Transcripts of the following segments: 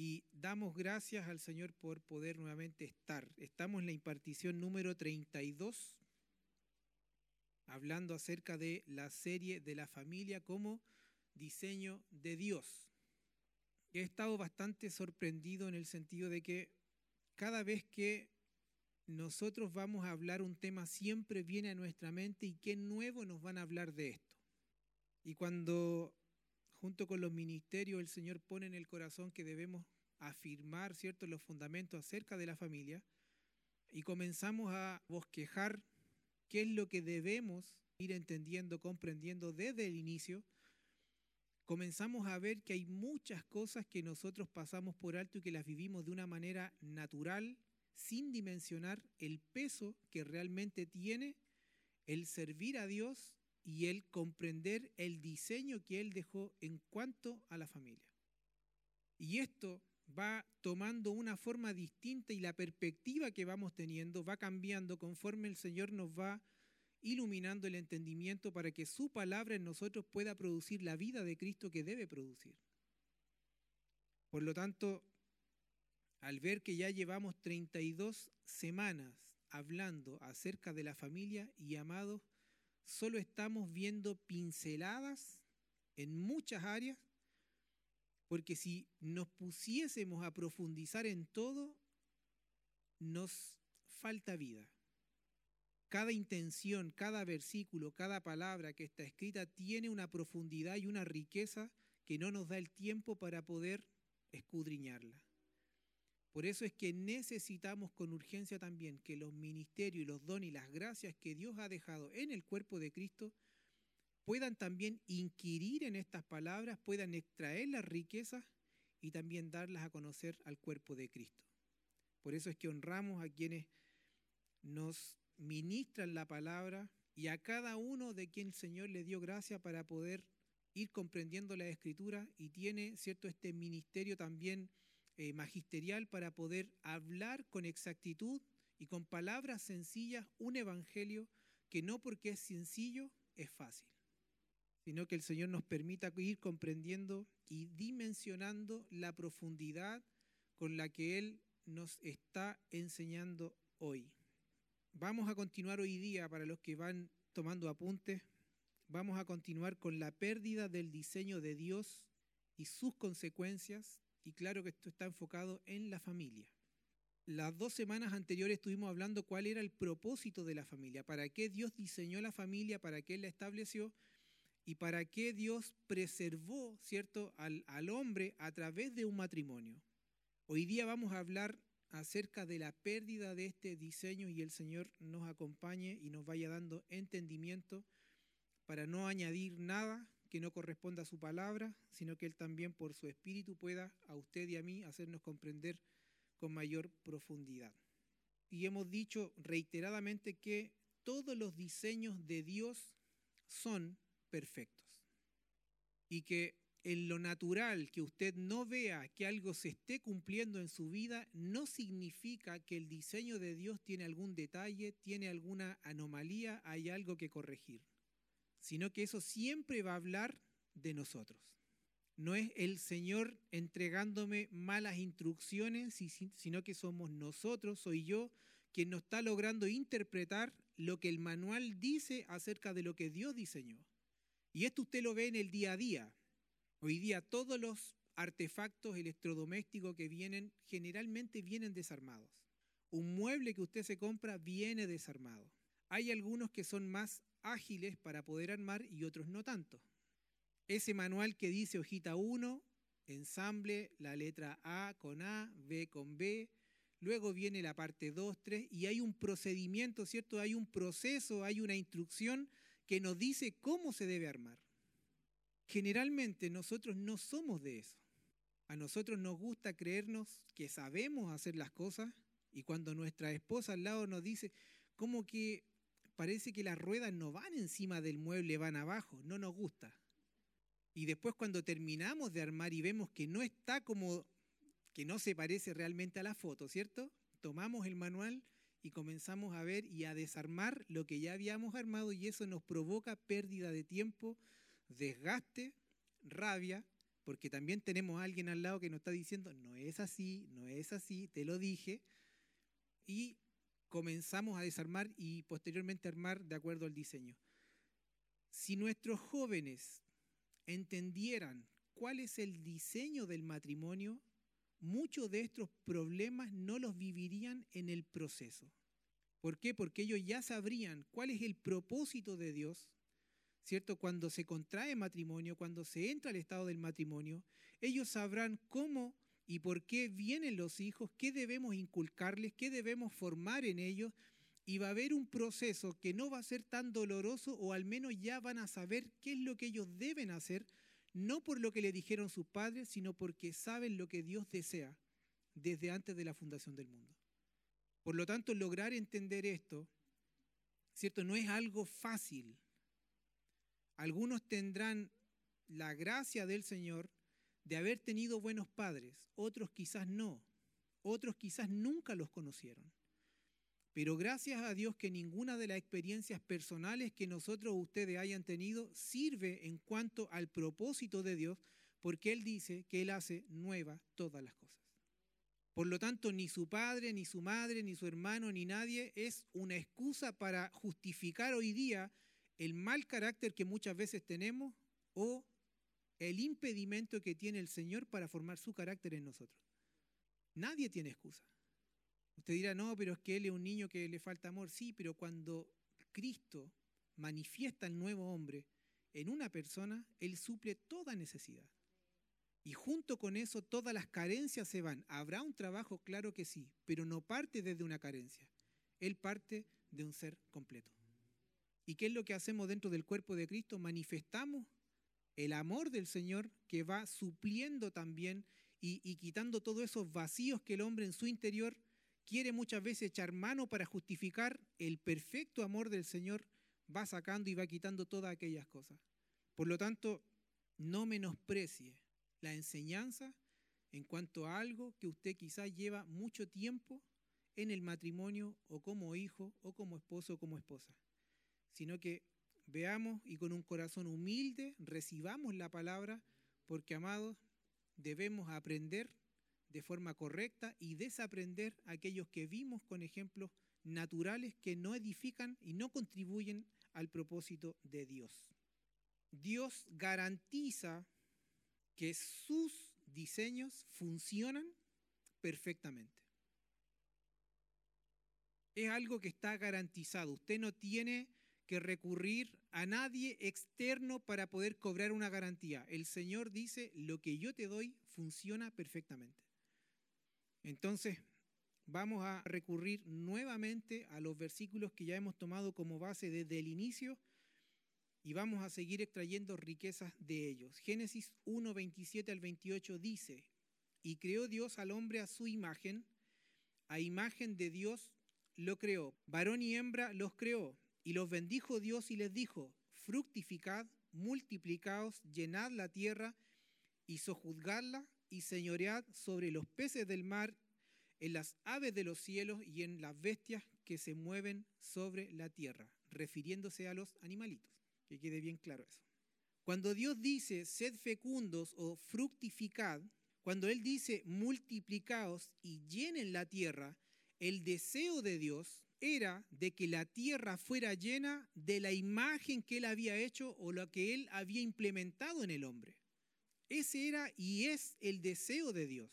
y damos gracias al Señor por poder nuevamente estar. Estamos en la impartición número 32, hablando acerca de la serie de la familia como diseño de Dios. He estado bastante sorprendido en el sentido de que cada vez que nosotros vamos a hablar un tema siempre viene a nuestra mente y qué nuevo nos van a hablar de esto. Y cuando junto con los ministerios el Señor pone en el corazón que debemos afirmar cierto los fundamentos acerca de la familia y comenzamos a bosquejar qué es lo que debemos ir entendiendo, comprendiendo desde el inicio, comenzamos a ver que hay muchas cosas que nosotros pasamos por alto y que las vivimos de una manera natural, sin dimensionar el peso que realmente tiene el servir a Dios y el comprender el diseño que Él dejó en cuanto a la familia. Y esto va tomando una forma distinta y la perspectiva que vamos teniendo va cambiando conforme el Señor nos va iluminando el entendimiento para que su palabra en nosotros pueda producir la vida de Cristo que debe producir. Por lo tanto, al ver que ya llevamos 32 semanas hablando acerca de la familia y amados, solo estamos viendo pinceladas en muchas áreas porque si nos pusiésemos a profundizar en todo, nos falta vida. Cada intención, cada versículo, cada palabra que está escrita tiene una profundidad y una riqueza que no nos da el tiempo para poder escudriñarla. Por eso es que necesitamos con urgencia también que los ministerios y los dones y las gracias que Dios ha dejado en el cuerpo de Cristo puedan también inquirir en estas palabras, puedan extraer las riquezas y también darlas a conocer al cuerpo de Cristo. Por eso es que honramos a quienes nos ministran la palabra y a cada uno de quien el Señor le dio gracia para poder ir comprendiendo la escritura y tiene, cierto, este ministerio también eh, magisterial para poder hablar con exactitud y con palabras sencillas un evangelio que no porque es sencillo es fácil sino que el Señor nos permita ir comprendiendo y dimensionando la profundidad con la que Él nos está enseñando hoy. Vamos a continuar hoy día, para los que van tomando apuntes, vamos a continuar con la pérdida del diseño de Dios y sus consecuencias, y claro que esto está enfocado en la familia. Las dos semanas anteriores estuvimos hablando cuál era el propósito de la familia, para qué Dios diseñó la familia, para qué la estableció, y para qué Dios preservó, ¿cierto?, al, al, hombre a través de un matrimonio. Hoy día vamos a hablar acerca de la pérdida de este diseño y el Señor nos acompañe y nos vaya dando entendimiento para no añadir nada que no corresponda a su palabra, sino que Él también por su espíritu pueda a usted y a mí hacernos comprender con mayor profundidad. Y hemos dicho reiteradamente que todos los diseños de Dios son perfectos. Y que en lo natural que usted no vea que algo se esté cumpliendo en su vida, no significa que el diseño de Dios tiene algún detalle, tiene alguna anomalía, hay algo que corregir, sino que eso siempre va a hablar de nosotros. No es el Señor entregándome malas instrucciones, sino que somos nosotros, soy yo, quien no está logrando interpretar lo que el manual dice acerca de lo que Dios diseñó. Y esto usted lo ve en el día a día. Hoy día todos los artefactos electrodomésticos que vienen generalmente vienen desarmados. Un mueble que usted se compra viene desarmado. Hay algunos que son más ágiles para poder armar y otros no tanto. Ese manual que dice hojita 1, ensamble la letra A con A, B con B, luego viene la parte 2, 3 y hay un procedimiento, ¿cierto? Hay un proceso, hay una instrucción que nos dice cómo se debe armar. Generalmente nosotros no somos de eso. A nosotros nos gusta creernos que sabemos hacer las cosas y cuando nuestra esposa al lado nos dice, como que parece que las ruedas no van encima del mueble, van abajo, no nos gusta. Y después cuando terminamos de armar y vemos que no está como, que no se parece realmente a la foto, ¿cierto? Tomamos el manual y comenzamos a ver y a desarmar lo que ya habíamos armado y eso nos provoca pérdida de tiempo, desgaste, rabia, porque también tenemos a alguien al lado que nos está diciendo, no es así, no es así, te lo dije, y comenzamos a desarmar y posteriormente armar de acuerdo al diseño. Si nuestros jóvenes entendieran cuál es el diseño del matrimonio, muchos de estos problemas no los vivirían en el proceso. ¿Por qué? Porque ellos ya sabrían cuál es el propósito de Dios, ¿cierto? Cuando se contrae matrimonio, cuando se entra al estado del matrimonio, ellos sabrán cómo y por qué vienen los hijos, qué debemos inculcarles, qué debemos formar en ellos, y va a haber un proceso que no va a ser tan doloroso o al menos ya van a saber qué es lo que ellos deben hacer, no por lo que le dijeron sus padres, sino porque saben lo que Dios desea desde antes de la fundación del mundo. Por lo tanto, lograr entender esto, ¿cierto? No es algo fácil. Algunos tendrán la gracia del Señor de haber tenido buenos padres, otros quizás no, otros quizás nunca los conocieron. Pero gracias a Dios que ninguna de las experiencias personales que nosotros ustedes hayan tenido sirve en cuanto al propósito de Dios, porque Él dice que Él hace nuevas todas las cosas. Por lo tanto, ni su padre, ni su madre, ni su hermano, ni nadie es una excusa para justificar hoy día el mal carácter que muchas veces tenemos o el impedimento que tiene el Señor para formar su carácter en nosotros. Nadie tiene excusa. Usted dirá, no, pero es que él es un niño que le falta amor. Sí, pero cuando Cristo manifiesta el nuevo hombre en una persona, Él suple toda necesidad. Y junto con eso todas las carencias se van. ¿Habrá un trabajo? Claro que sí, pero no parte desde una carencia. Él parte de un ser completo. ¿Y qué es lo que hacemos dentro del cuerpo de Cristo? Manifestamos el amor del Señor que va supliendo también y, quitando todos esos vacíos que el hombre en su interior quiere muchas veces echar mano para justificar el perfecto amor del Señor, va sacando y va quitando todas aquellas cosas. Por lo tanto, no menosprecie la enseñanza en cuanto a algo que usted quizás lleva mucho tiempo en el matrimonio o como hijo o como esposo o como esposa, sino que veamos y con un corazón humilde recibamos la palabra, porque amados, debemos aprender de forma correcta y desaprender aquellos que vimos con ejemplos naturales que no edifican y no contribuyen al propósito de Dios. Dios garantiza que sus diseños funcionan perfectamente. Es algo que está garantizado. Usted no tiene que recurrir a nadie externo para poder cobrar una garantía. El Señor dice, lo que yo te doy funciona perfectamente. Entonces, vamos a recurrir nuevamente a los versículos que ya hemos tomado como base desde el inicio y vamos a seguir extrayendo riquezas de ellos. Génesis 1, 27 al 28 dice, y creó Dios al hombre a su imagen, a imagen de Dios lo creó, varón y hembra los creó, y los bendijo Dios y les dijo, fructificad, multiplicaos, llenad la tierra y sojuzgadla y señoread sobre los peces del mar, en las aves de los cielos y en las bestias que se mueven sobre la tierra, refiriéndose a los animalitos. Que quede bien claro eso. Cuando Dios dice, sed fecundos o fructificad, cuando Él dice, multiplicaos y llenen la tierra, el deseo de Dios era de que la tierra fuera llena de la imagen que Él había hecho o lo que Él había implementado en el hombre. Ese era y es el deseo de Dios,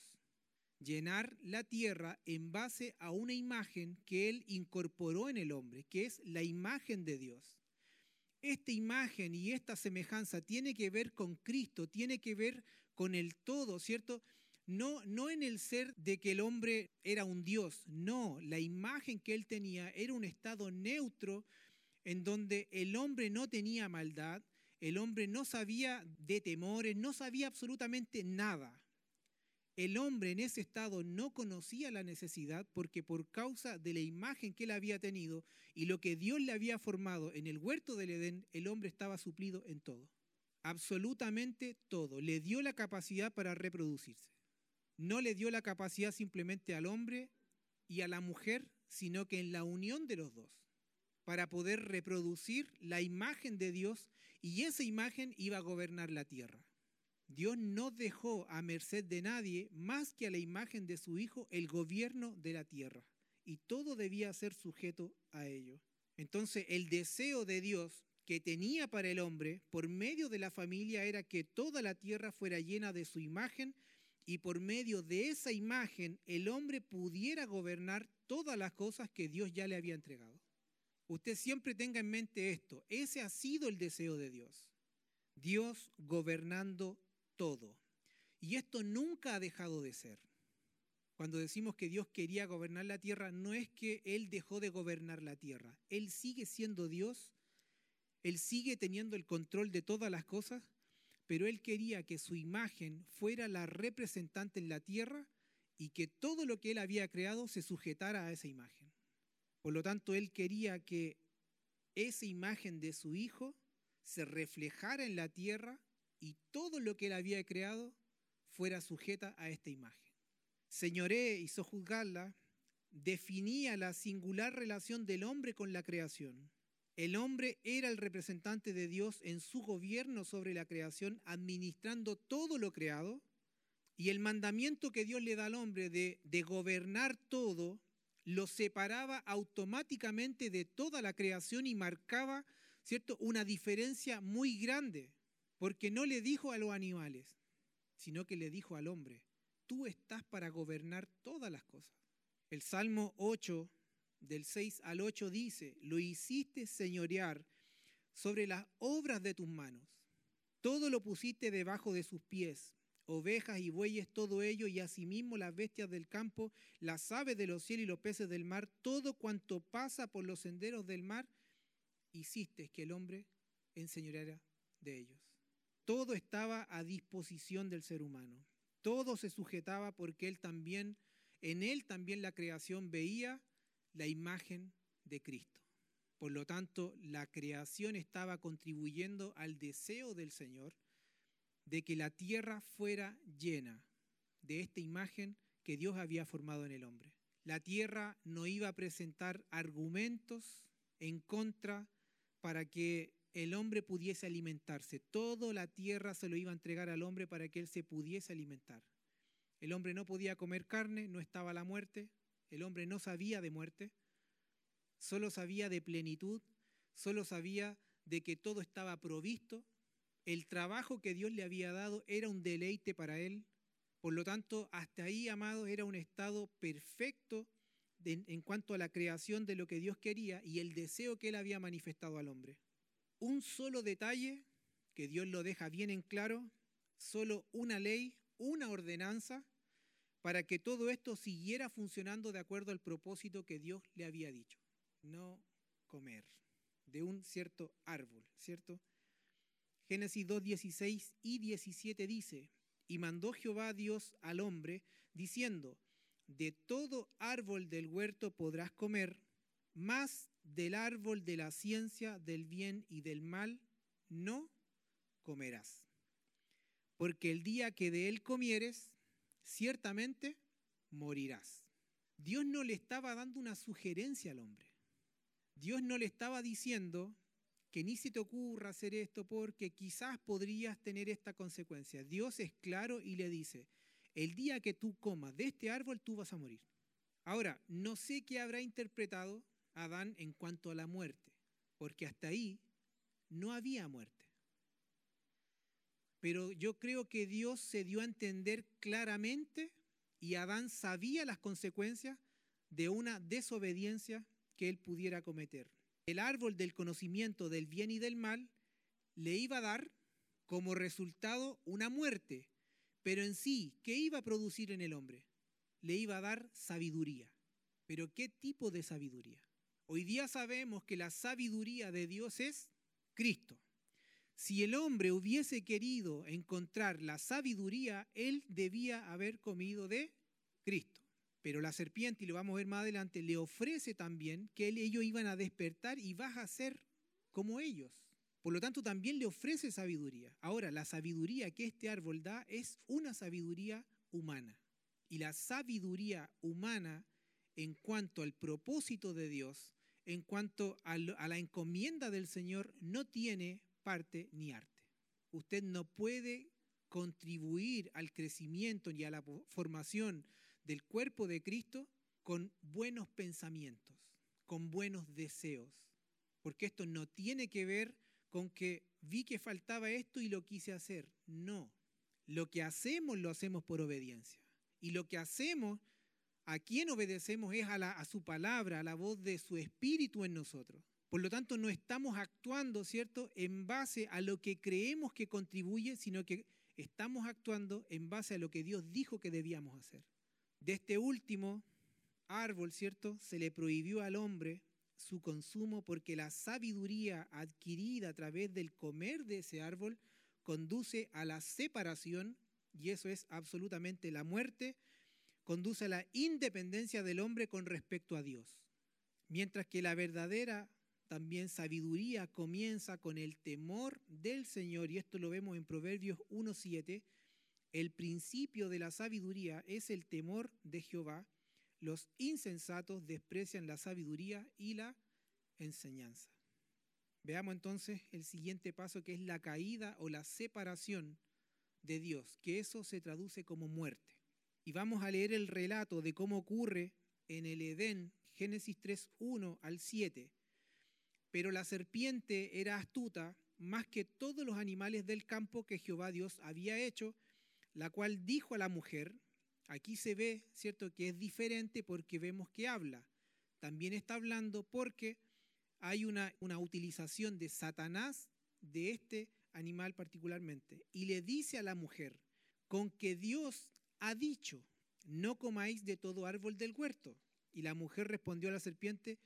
llenar la tierra en base a una imagen que Él incorporó en el hombre, que es la imagen de Dios. Esta imagen y esta semejanza tiene que ver con Cristo, tiene que ver con el todo, ¿cierto? No, no en el ser de que el hombre era un Dios, no, la imagen que él tenía era un estado neutro en donde el hombre no tenía maldad, el hombre no sabía de temores, no sabía absolutamente nada. El hombre en ese estado no conocía la necesidad porque por causa de la imagen que él había tenido y lo que Dios le había formado en el huerto del Edén, el hombre estaba suplido en todo. Absolutamente todo. Le dio la capacidad para reproducirse. No le dio la capacidad simplemente al hombre y a la mujer, sino que en la unión de los dos, para poder reproducir la imagen de Dios y esa imagen iba a gobernar la tierra. Dios no dejó a merced de nadie más que a la imagen de su Hijo el gobierno de la tierra, y todo debía ser sujeto a ello. Entonces, el deseo de Dios que tenía para el hombre por medio de la familia era que toda la tierra fuera llena de su imagen y por medio de esa imagen el hombre pudiera gobernar todas las cosas que Dios ya le había entregado. Usted siempre tenga en mente esto, ese ha sido el deseo de Dios. Dios gobernando todo. Y esto nunca ha dejado de ser. Cuando decimos que Dios quería gobernar la tierra, no es que Él dejó de gobernar la tierra. Él sigue siendo Dios, Él sigue teniendo el control de todas las cosas, pero Él quería que su imagen fuera la representante en la tierra y que todo lo que Él había creado se sujetara a esa imagen. Por lo tanto, Él quería que esa imagen de su Hijo se reflejara en la tierra y todo lo que Él había creado fuera sujeta a esta imagen. Señoré y sojuzgarla definía la singular relación del hombre con la creación. El hombre era el representante de Dios en su gobierno sobre la creación, administrando todo lo creado, y el mandamiento que Dios le da al hombre de, gobernar todo lo separaba automáticamente de toda la creación y marcaba, ¿cierto?, una diferencia muy grande, porque no le dijo a los animales, sino que le dijo al hombre, tú estás para gobernar todas las cosas. El Salmo 8, del 6 al 8 dice, lo hiciste señorear sobre las obras de tus manos. Todo lo pusiste debajo de sus pies, ovejas y bueyes, todo ello, y asimismo las bestias del campo, las aves de los cielos y los peces del mar, todo cuanto pasa por los senderos del mar, hiciste que el hombre enseñoreara de ellos. Todo estaba a disposición del ser humano. Todo se sujetaba porque él también, en él también la creación veía la imagen de Cristo. Por lo tanto, la creación estaba contribuyendo al deseo del Señor de que la tierra fuera llena de esta imagen que Dios había formado en el hombre. La tierra no iba a presentar argumentos en contra para que el hombre pudiese alimentarse. Toda la tierra se lo iba a entregar al hombre para que él se pudiese alimentar. El hombre no podía comer carne, no estaba la muerte, el hombre no sabía de muerte, solo sabía de plenitud, solo sabía de que todo estaba provisto. El trabajo que Dios le había dado era un deleite para él. Por lo tanto, hasta ahí, amado, era un estado perfecto en cuanto a la creación de lo que Dios quería y el deseo que él había manifestado al hombre un solo detalle que Dios lo deja bien en claro, solo una ley, una ordenanza, para que todo esto siguiera funcionando de acuerdo al propósito que Dios le había dicho. No comer de un cierto árbol, ¿cierto? Génesis 2, 16 y 17 dice, y mandó Jehová Dios al hombre, diciendo, de todo árbol del huerto podrás comer, más del árbol de la ciencia del bien y del mal no comerás. Porque el día que de él comieres, ciertamente morirás. Dios no le estaba dando una sugerencia al hombre. Dios no le estaba diciendo que ni se te ocurra hacer esto porque quizás podrías tener esta consecuencia. Dios es claro y le dice, el día que tú comas de este árbol tú vas a morir. Ahora, no sé qué habrá interpretado Adán en cuanto a la muerte, porque hasta ahí no había muerte. Pero yo creo que Dios se dio a entender claramente y Adán sabía las consecuencias de una desobediencia que él pudiera cometer. El árbol del conocimiento del bien y del mal le iba a dar como resultado una muerte, pero en sí, ¿qué iba a producir en el hombre? Le iba a dar sabiduría. Pero ¿qué tipo de sabiduría? Hoy día sabemos que la sabiduría de Dios es Cristo. Si el hombre hubiese querido encontrar la sabiduría, él debía haber comido de Cristo. Pero la serpiente, y lo vamos a ver más adelante, le ofrece también que ellos iban a despertar y vas a ser como ellos. Por lo tanto, también le ofrece sabiduría. Ahora, la sabiduría que este árbol da es una sabiduría humana. Y la sabiduría humana en cuanto al propósito de Dios en cuanto a, la encomienda del Señor no tiene parte ni arte. Usted no puede contribuir al crecimiento y a la formación del cuerpo de Cristo con buenos pensamientos, con buenos deseos. Porque esto no tiene que ver con que vi que faltaba esto y lo quise hacer. No. Lo que hacemos lo hacemos por obediencia. Y lo que hacemos, a quien obedecemos es a, a su palabra, a la voz de su espíritu en nosotros. Por lo tanto, no estamos actuando, ¿cierto?, en base a lo que creemos que contribuye, sino que estamos actuando en base a lo que Dios dijo que debíamos hacer. De este último árbol, ¿cierto?, se le prohibió al hombre su consumo porque la sabiduría adquirida a través del comer de ese árbol conduce a la separación, y eso es absolutamente la muerte, conduce a la independencia del hombre con respecto a Dios. Mientras que la verdadera también sabiduría comienza con el temor del Señor, y esto lo vemos en Proverbios 1.7, el principio de la sabiduría es el temor de Jehová, los insensatos desprecian la sabiduría y la enseñanza. Veamos entonces el siguiente paso que es la caída o la separación de Dios, que eso se traduce como muerte. Y vamos a leer el relato de cómo ocurre en el Edén, Génesis 3, 1 al 7. Pero la serpiente era astuta más que todos los animales del campo que Jehová Dios había hecho, la cual dijo a la mujer, aquí se ve, ¿cierto?, que es diferente porque vemos que habla. También está hablando porque hay una, una utilización de Satanás de este animal particularmente. Y le dice a la mujer, con que Dios ha dicho, no comáis de todo árbol del huerto. Y la mujer respondió a la serpiente,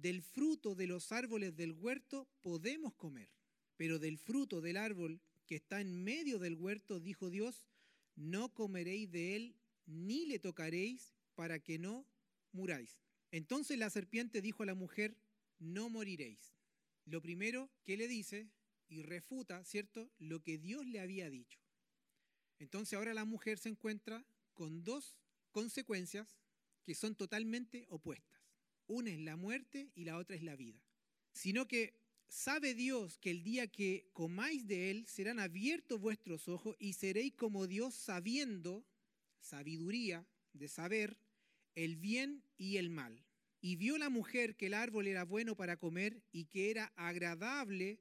del fruto de los árboles del huerto podemos comer, pero del fruto del árbol que está en medio del huerto, dijo Dios, no comeréis de él ni le tocaréis para que no muráis. Entonces la serpiente dijo a la mujer, no moriréis. Lo primero que le dice y refuta, ¿cierto?, lo que Dios le había dicho. Entonces ahora la mujer se encuentra con dos consecuencias que son totalmente opuestas. Una es la muerte y la otra es la vida. Sino que sabe Dios que el día que comáis de él serán abiertos vuestros ojos y seréis como Dios sabiendo, sabiduría de saber, el bien y el mal. Y vio la mujer que el árbol era bueno para comer y que era agradable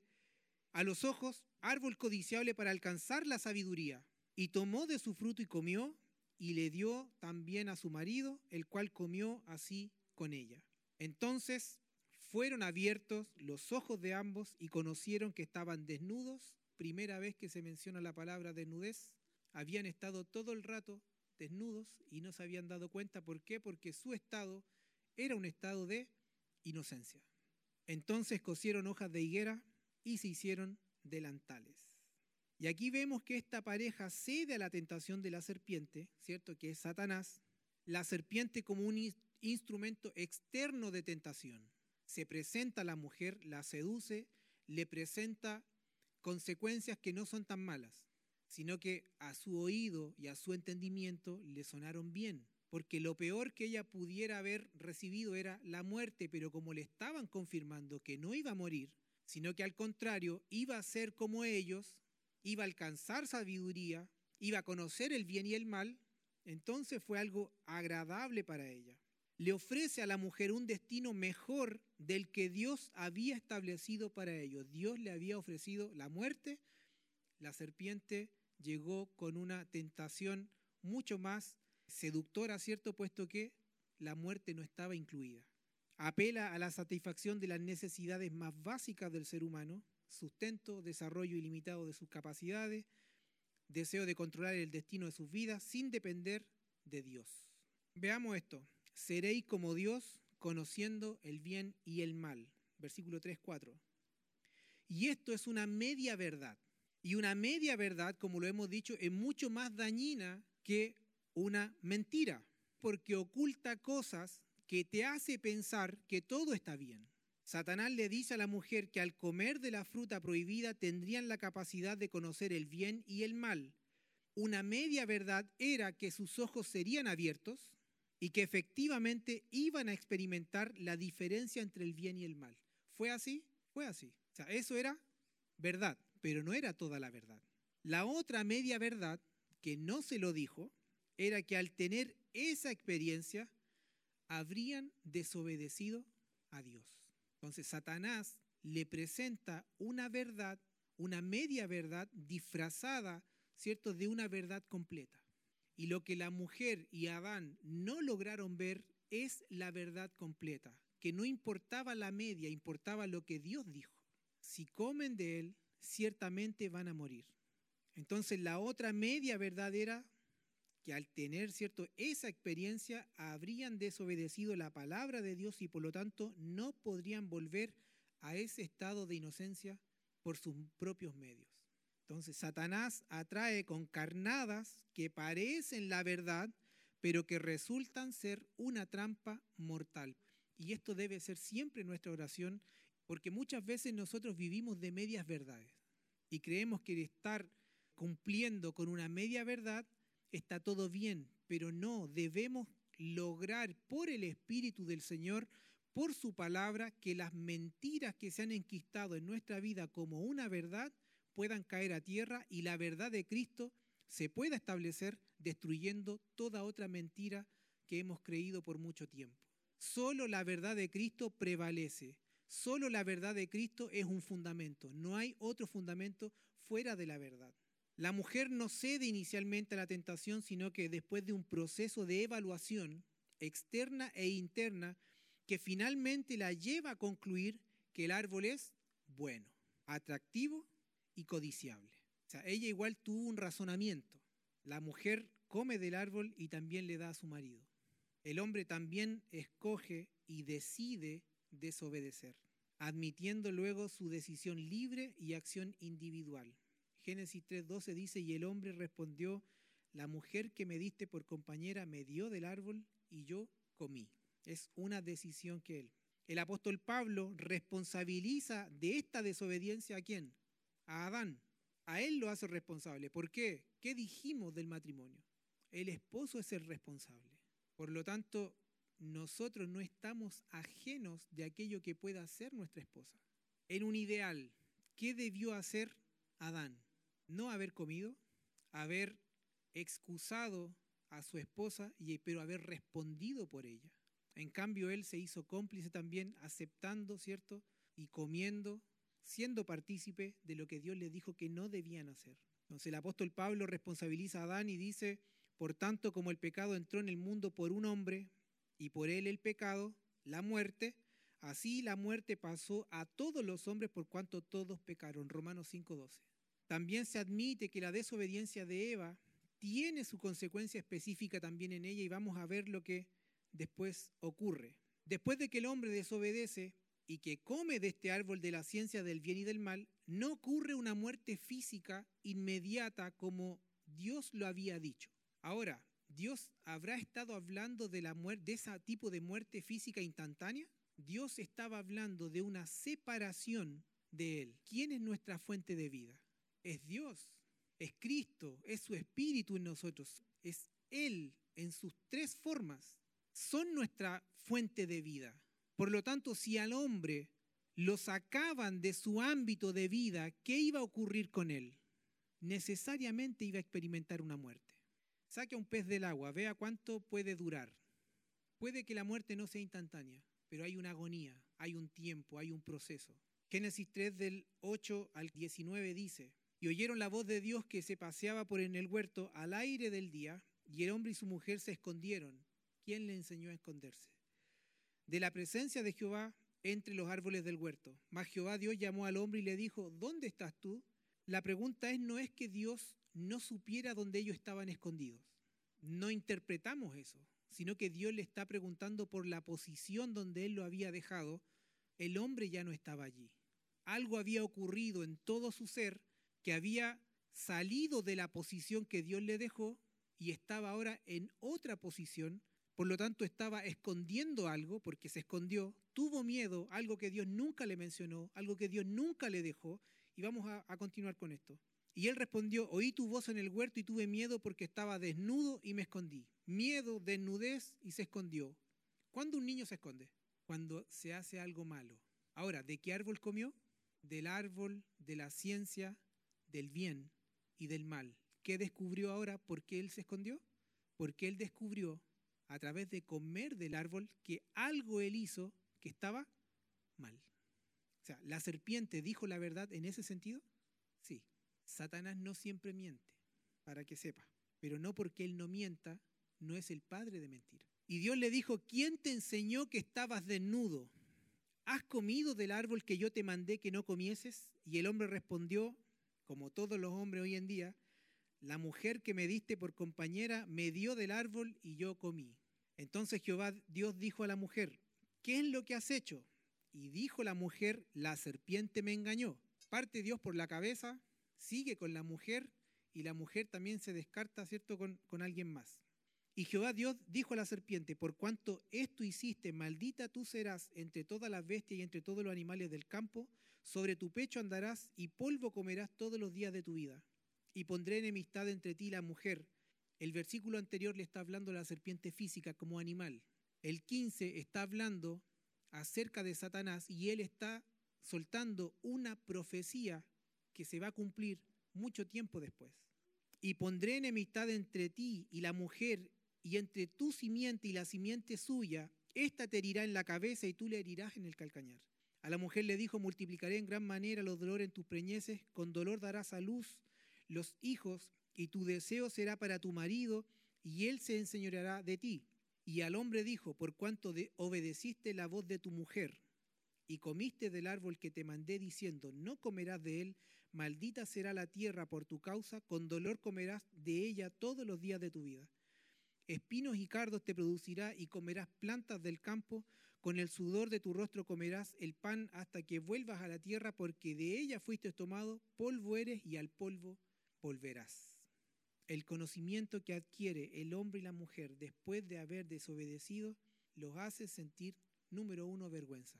a los ojos, árbol codiciable para alcanzar la sabiduría. Y tomó de su fruto y comió, y le dio también a su marido, el cual comió así con ella. Entonces fueron abiertos los ojos de ambos y conocieron que estaban desnudos. Primera vez que se menciona la palabra desnudez. Habían estado todo el rato desnudos y no se habían dado cuenta. ¿Por qué? Porque su estado era un estado de inocencia. Entonces cosieron hojas de higuera y se hicieron delantales. Y aquí vemos que esta pareja cede a la tentación de la serpiente, ¿cierto? Que es Satanás. La serpiente como un instrumento externo de tentación. Se presenta a la mujer, la seduce, le presenta consecuencias que no son tan malas, sino que a su oído y a su entendimiento le sonaron bien, porque lo peor que ella pudiera haber recibido era la muerte, pero como le estaban confirmando que no iba a morir, sino que al contrario iba a ser como ellos, iba a alcanzar sabiduría, iba a conocer el bien y el mal, entonces fue algo agradable para ella le ofrece a la mujer un destino mejor del que Dios había establecido para ellos. Dios le había ofrecido la muerte, la serpiente llegó con una tentación mucho más seductora, ¿cierto? Puesto que la muerte no estaba incluida. Apela a la satisfacción de las necesidades más básicas del ser humano, sustento, desarrollo ilimitado de sus capacidades, deseo de controlar el destino de sus vidas sin depender de Dios. Veamos esto seréis como Dios conociendo el bien y el mal. Versículo 3, 4. Y esto es una media verdad. Y una media verdad, como lo hemos dicho, es mucho más dañina que una mentira, porque oculta cosas que te hace pensar que todo está bien. Satanás le dice a la mujer que al comer de la fruta prohibida tendrían la capacidad de conocer el bien y el mal. Una media verdad era que sus ojos serían abiertos y que efectivamente iban a experimentar la diferencia entre el bien y el mal. ¿Fue así? Fue así. O sea, eso era verdad, pero no era toda la verdad. La otra media verdad, que no se lo dijo, era que al tener esa experiencia, habrían desobedecido a Dios. Entonces Satanás le presenta una verdad, una media verdad disfrazada, ¿cierto?, de una verdad completa. Y lo que la mujer y Adán no lograron ver es la verdad completa, que no importaba la media, importaba lo que Dios dijo. Si comen de él, ciertamente van a morir. Entonces la otra media verdad era que al tener cierto esa experiencia habrían desobedecido la palabra de Dios y por lo tanto no podrían volver a ese estado de inocencia por sus propios medios. Entonces Satanás atrae con carnadas que parecen la verdad, pero que resultan ser una trampa mortal. Y esto debe ser siempre nuestra oración, porque muchas veces nosotros vivimos de medias verdades y creemos que estar cumpliendo con una media verdad está todo bien, pero no, debemos lograr por el Espíritu del Señor, por su palabra, que las mentiras que se han enquistado en nuestra vida como una verdad puedan caer a tierra y la verdad de Cristo se pueda establecer destruyendo toda otra mentira que hemos creído por mucho tiempo. Solo la verdad de Cristo prevalece. Solo la verdad de Cristo es un fundamento. No hay otro fundamento fuera de la verdad. La mujer no cede inicialmente a la tentación, sino que después de un proceso de evaluación externa e interna que finalmente la lleva a concluir que el árbol es bueno, atractivo y codiciable. O sea, ella igual tuvo un razonamiento. La mujer come del árbol y también le da a su marido. El hombre también escoge y decide desobedecer, admitiendo luego su decisión libre y acción individual. Génesis 3:12 dice, y el hombre respondió, la mujer que me diste por compañera me dio del árbol y yo comí. Es una decisión que él. El apóstol Pablo responsabiliza de esta desobediencia a quién? A Adán. A él lo hace responsable. ¿Por qué? ¿Qué dijimos del matrimonio? El esposo es el responsable. Por lo tanto, nosotros no estamos ajenos de aquello que pueda hacer nuestra esposa. En un ideal, ¿qué debió hacer Adán? no haber comido, haber excusado a su esposa, pero haber respondido por ella. En cambio, él se hizo cómplice también, aceptando, ¿cierto? Y comiendo, siendo partícipe de lo que Dios le dijo que no debían hacer. Entonces el apóstol Pablo responsabiliza a Adán y dice, por tanto, como el pecado entró en el mundo por un hombre, y por él el pecado, la muerte, así la muerte pasó a todos los hombres por cuanto todos pecaron. Romanos 5.12. También se admite que la desobediencia de Eva tiene su consecuencia específica también en ella y vamos a ver lo que después ocurre. Después de que el hombre desobedece y que come de este árbol de la ciencia del bien y del mal, no ocurre una muerte física inmediata como Dios lo había dicho. Ahora, ¿Dios habrá estado hablando de, la de ese tipo de muerte física instantánea? Dios estaba hablando de una separación de Él. ¿Quién es nuestra fuente de vida? es Dios, es Cristo, es su Espíritu en nosotros, es Él en sus tres formas. Son nuestra fuente de vida. Por lo tanto, si al hombre lo sacaban de su ámbito de vida, ¿qué iba a ocurrir con él? Necesariamente iba a experimentar una muerte. Saque un pez del agua, vea cuánto puede durar. Puede que la muerte no sea instantánea, pero hay una agonía, hay un tiempo, hay un proceso. Génesis 3 del 8 al 19 dice, y oyeron la voz de Dios que se paseaba por en el huerto al aire del día, y el hombre y su mujer se escondieron. ¿Quién le enseñó a esconderse? De la presencia de Jehová entre los árboles del huerto. Mas Jehová Dios llamó al hombre y le dijo, ¿dónde estás tú? La pregunta es, no es que Dios no supiera dónde ellos estaban escondidos. No interpretamos eso, sino que Dios le está preguntando por la posición donde él lo había dejado. El hombre ya no estaba allí. Algo había ocurrido en todo su ser que había salido de la posición que Dios le dejó y estaba ahora en otra posición, por lo tanto estaba escondiendo algo porque se escondió, tuvo miedo, algo que Dios nunca le mencionó, algo que Dios nunca le dejó, y vamos a, continuar con esto. Y él respondió, oí tu voz en el huerto y tuve miedo porque estaba desnudo y me escondí. Miedo, desnudez y se escondió. ¿Cuándo un niño se esconde? Cuando se hace algo malo. Ahora, ¿de qué árbol comió? Del árbol de la ciencia del bien y del mal. ¿Qué descubrió ahora? ¿Por qué él se escondió? Porque él descubrió a través de comer del árbol que algo él hizo que estaba mal. O sea, ¿la serpiente dijo la verdad en ese sentido? Sí. Satanás no siempre miente, para que sepa. Pero no porque él no mienta, no es el padre de mentir. Y Dios le dijo, ¿quién te enseñó que estabas desnudo? ¿Has comido del árbol que yo te mandé que no comieses? Y el hombre respondió, como todos los hombres hoy en día, la mujer que me diste por compañera me dio del árbol y yo comí. Entonces Jehová Dios dijo a la mujer, ¿qué es lo que has hecho? Y dijo la mujer, la serpiente me engañó. Parte Dios por la cabeza, sigue con la mujer y la mujer también se descarta, ¿cierto?, con, con alguien más. Y Jehová Dios dijo a la serpiente, por cuanto esto hiciste, maldita tú serás entre todas las bestias y entre todos los animales del campo, sobre tu pecho andarás y polvo comerás todos los días de tu vida y pondré enemistad entre ti y la mujer. El versículo anterior le está hablando a la serpiente física como animal. El 15 está hablando acerca de Satanás y él está soltando una profecía que se va a cumplir mucho tiempo después. Y pondré enemistad entre ti y la mujer y entre tu simiente y la simiente suya. Esta te herirá en la cabeza y tú le herirás en el calcañar. A la mujer le dijo, multiplicaré en gran manera los dolores en tus preñeces, con dolor darás a luz los hijos, y tu deseo será para tu marido, y él se enseñoreará de ti. Y al hombre dijo, por cuanto obedeciste la voz de tu mujer, y comiste del árbol que te mandé diciendo, no comerás de él, maldita será la tierra por tu causa, con dolor comerás de ella todos los días de tu vida. Espinos y cardos te producirá y comerás plantas del campo, con el sudor de tu rostro comerás el pan hasta que vuelvas a la tierra, porque de ella fuiste tomado, polvo eres y al polvo volverás. El conocimiento que adquiere el hombre y la mujer después de haber desobedecido los hace sentir, número uno, vergüenza.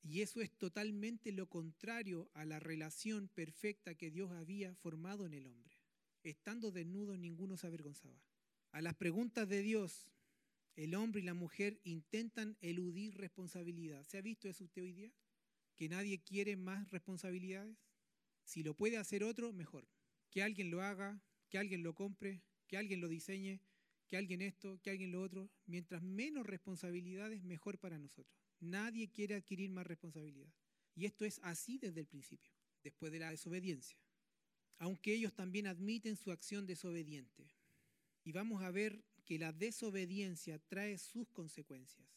Y eso es totalmente lo contrario a la relación perfecta que Dios había formado en el hombre. Estando desnudos ninguno se avergonzaba. A las preguntas de Dios, el hombre y la mujer intentan eludir responsabilidad. ¿Se ha visto eso usted hoy día? ¿Que nadie quiere más responsabilidades? Si lo puede hacer otro, mejor que alguien lo haga, que alguien lo compre, que alguien lo diseñe, que alguien esto, que alguien lo otro. Mientras menos responsabilidades, mejor para nosotros. Nadie quiere adquirir más responsabilidad. Y esto es así desde el principio, después de la desobediencia. Aunque ellos también admiten su acción desobediente. Y vamos a ver que la desobediencia trae sus consecuencias.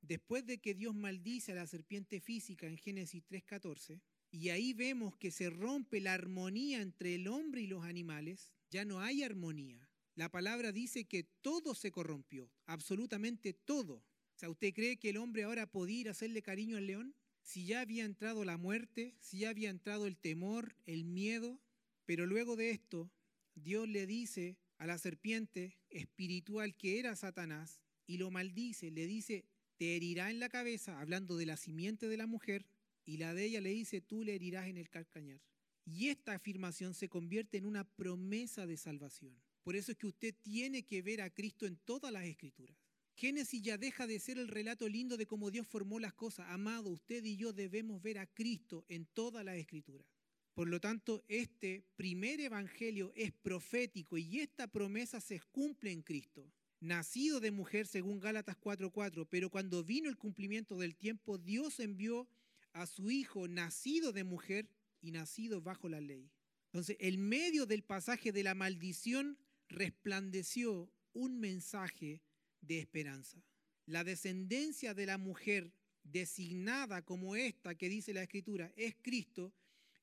Después de que Dios maldice a la serpiente física en Génesis 3.14, y ahí vemos que se rompe la armonía entre el hombre y los animales, ya no hay armonía. La palabra dice que todo se corrompió, absolutamente todo. O sea, ¿usted cree que el hombre ahora podía ir a hacerle cariño al león? Si ya había entrado la muerte, si ya había entrado el temor, el miedo, pero luego de esto, Dios le dice a la serpiente espiritual que era Satanás y lo maldice, le dice, te herirá en la cabeza, hablando de la simiente de la mujer, y la de ella le dice, tú le herirás en el calcañar. Y esta afirmación se convierte en una promesa de salvación. Por eso es que usted tiene que ver a Cristo en todas las escrituras. Génesis ya deja de ser el relato lindo de cómo Dios formó las cosas. Amado, usted y yo debemos ver a Cristo en todas las escrituras. Por lo tanto, este primer evangelio es profético y esta promesa se cumple en Cristo. Nacido de mujer según Gálatas 4:4, pero cuando vino el cumplimiento del tiempo, Dios envió a su hijo nacido de mujer y nacido bajo la ley. Entonces, el medio del pasaje de la maldición resplandeció un mensaje de esperanza. La descendencia de la mujer designada como esta que dice la escritura es Cristo,